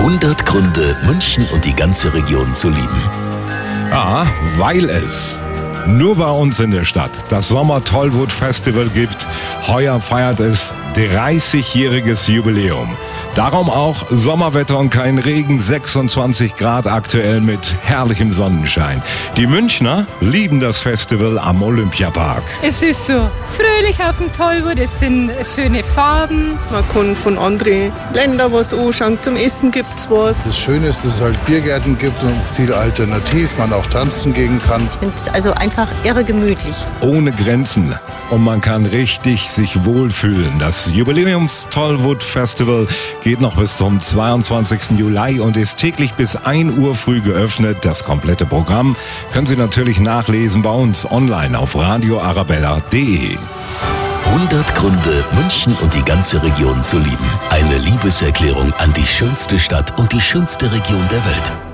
100 Gründe, München und die ganze Region zu lieben. Ja, weil es nur bei uns in der Stadt das Sommer Tollwood Festival gibt. Heuer feiert es 30-jähriges Jubiläum. Darum auch Sommerwetter und kein Regen, 26 Grad aktuell mit herrlichem Sonnenschein. Die Münchner lieben das Festival am Olympiapark. Es ist so fröhlich auf dem Tollwood, es sind schöne Farben. Man kann von anderen Ländern was anschauen, zum Essen gibt es was. Das Schöne ist, dass es halt Biergärten gibt und viel alternativ, man auch tanzen gehen kann. Ich finde es also einfach irre gemütlich. Ohne Grenzen und man kann richtig sich wohlfühlen. Das Jubiläums Tollwood Festival geht noch bis zum 22. Juli und ist täglich bis 1 Uhr früh geöffnet. Das komplette Programm können Sie natürlich nachlesen bei uns online auf radioarabella.de. 100 Gründe, München und die ganze Region zu lieben. Eine Liebeserklärung an die schönste Stadt und die schönste Region der Welt.